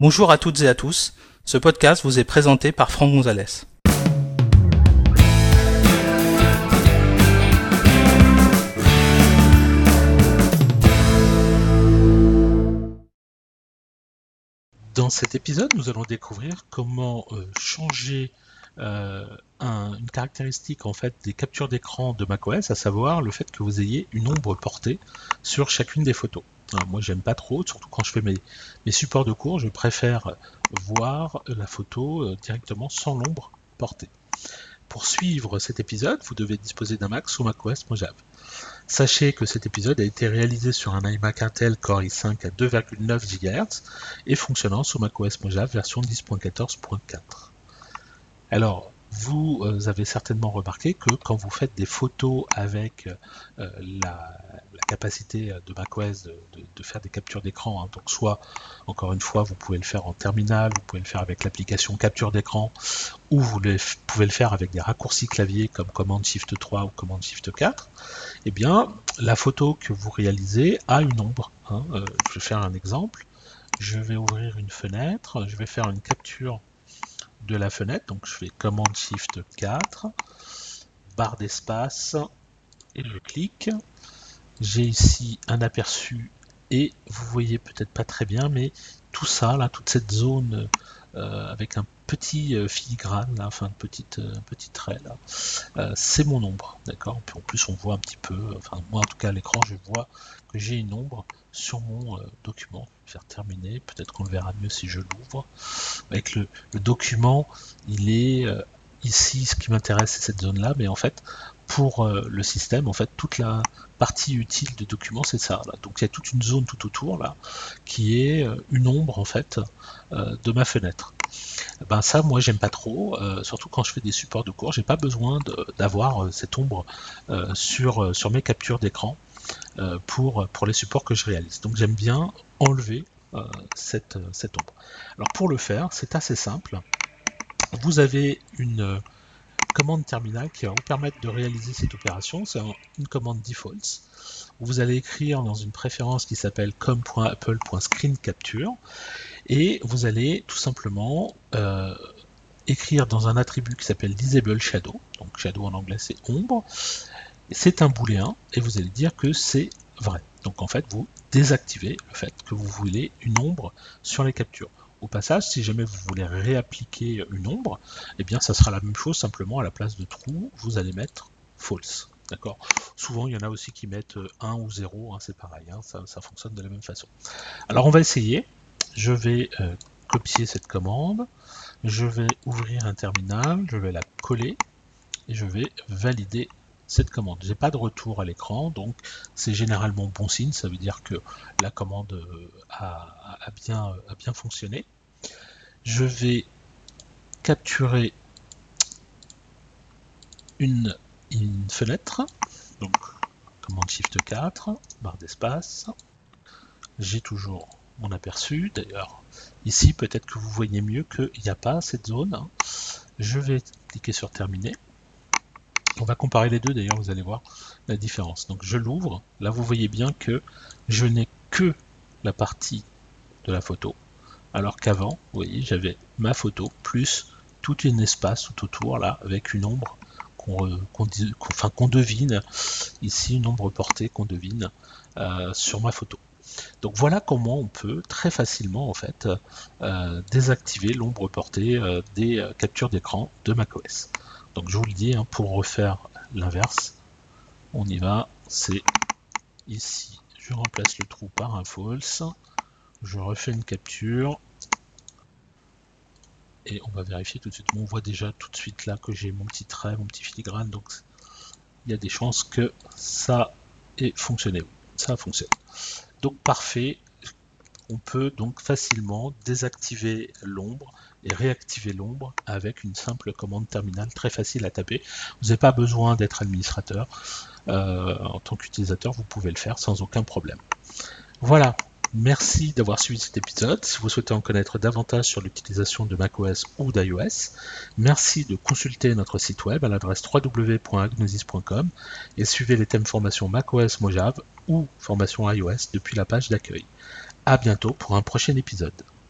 Bonjour à toutes et à tous. Ce podcast vous est présenté par Franck Gonzalez. Dans cet épisode, nous allons découvrir comment euh, changer euh, un- une caractéristique en fait des captures d'écran de macOS, à savoir le fait que vous ayez une ombre portée sur chacune des photos. Alors, moi, j'aime pas trop, surtout quand je fais mes, mes supports de cours, je préfère voir la photo euh, directement sans l'ombre portée. Pour suivre cet épisode, vous devez disposer d'un Mac sous macOS Mojave. Sachez que cet épisode a été réalisé sur un iMac Intel Core i5 à 2,9 GHz et fonctionnant sous macOS Mojave version 10.14.4. Alors, vous euh, avez certainement remarqué que quand vous faites des photos avec euh, la, capacité de macOS de, de- faire des captures d'écran, hein, donc soit, encore une fois, vous pouvez le faire en terminal, vous pouvez le faire avec l'application capture d'écran, ou vous pouvez le faire avec des raccourcis clavier comme Command Shift 3 ou Command Shift 4, eh bien, la photo que vous réalisez a une ombre. hein. Euh, je vais faire un exemple. Je vais ouvrir une fenêtre, je vais faire une capture de la fenêtre, donc je fais Command Shift 4, barre d'espace, et je clique. J'ai ici un aperçu, et vous voyez peut-être pas très bien, mais tout ça, là, toute cette zone euh, avec un petit euh, filigrane, là, enfin un petit, euh, un petit trait euh, c'est mon ombre, d'accord Puis en plus on voit un petit peu, enfin moi en tout cas à l'écran je vois que j'ai une ombre sur mon document. Je vais faire terminer, peut-être qu'on le verra mieux si je l'ouvre. Avec le, document, il est ici, ce qui m'intéresse c'est cette zone là, mais en fait pour le système, en fait toute la partie utile du document c'est ça. Là. Donc il y a toute une zone tout autour là qui est une ombre en fait de ma fenêtre. Ben ça, moi, j'aime pas trop, euh, surtout quand je fais des supports de cours. J'ai pas besoin d'avoir euh, cette ombre euh, sur, sur mes captures d'écran pour, pour les supports que je réalise. Donc j'aime bien enlever cette, cette ombre. Alors pour le faire, c'est assez simple. Vous avez une commande terminale qui va vous permettre de réaliser cette opération. C'est un- une commande default. Vous allez écrire dans une préférence qui s'appelle com.apple.screenCapture et vous allez tout simplement euh, écrire dans un attribut qui s'appelle disable shadow, donc shadow en anglais c'est ombre, c'est un booléen et vous allez dire que c'est vrai. Donc en fait vous désactivez le fait que vous voulez une ombre sur les captures. Passage, si jamais vous voulez réappliquer une ombre, eh bien ça sera la même chose, simplement à la place de true, vous allez mettre false. D'accord? Souvent, il y en a aussi qui mettent 1 ou 0, hein, c'est pareil, hein, ça, fonctionne de la même façon. Alors on va essayer. Je vais euh, copier cette commande, je vais ouvrir un terminal, je vais la coller et je vais valider cette commande. J'ai pas de retour à l'écran, donc c'est généralement bon signe, ça veut dire que la commande euh, bien, a bien fonctionné. Je vais capturer une, fenêtre, donc commande Shift 4, barre d'espace. J'ai toujours mon aperçu, d'ailleurs ici peut-être que vous voyez mieux qu'il n'y a pas cette zone. Je vais cliquer sur terminer. On va comparer les deux d'ailleurs, vous allez voir la différence. Donc je l'ouvre, là vous voyez bien que je n'ai que la partie de la photo, alors qu'avant, vous voyez, j'avais ma photo plus tout un espace tout autour là avec une ombre qu'on devine ici une ombre portée qu'on devine euh, sur ma photo. Donc voilà comment on peut très facilement en fait euh, désactiver l'ombre portée euh, des captures d'écran de macOS. Donc je vous le dis, hein, pour refaire l'inverse, on y va, c'est ici. Je remplace le trou par un false, je refais une capture et on va vérifier tout de suite. On voit déjà tout de suite là que j'ai mon petit trait, mon petit filigrane, donc il y a des chances que ça ait fonctionné. Ça fonctionne. Donc parfait, on peut donc facilement désactiver l'ombre et réactiver l'ombre avec une simple commande terminale très facile à taper. Vous n'avez pas besoin d'être administrateur. Euh, en tant qu'utilisateur, vous pouvez le faire sans aucun problème. Voilà, merci d'avoir suivi cet épisode. Si vous souhaitez en connaître davantage sur l'utilisation de macOS ou d'iOS, merci de consulter notre site web à l'adresse www.agnosis.com et suivez les thèmes formation macOS Mojave ou formation iOS depuis la page d'accueil. À bientôt pour un prochain épisode.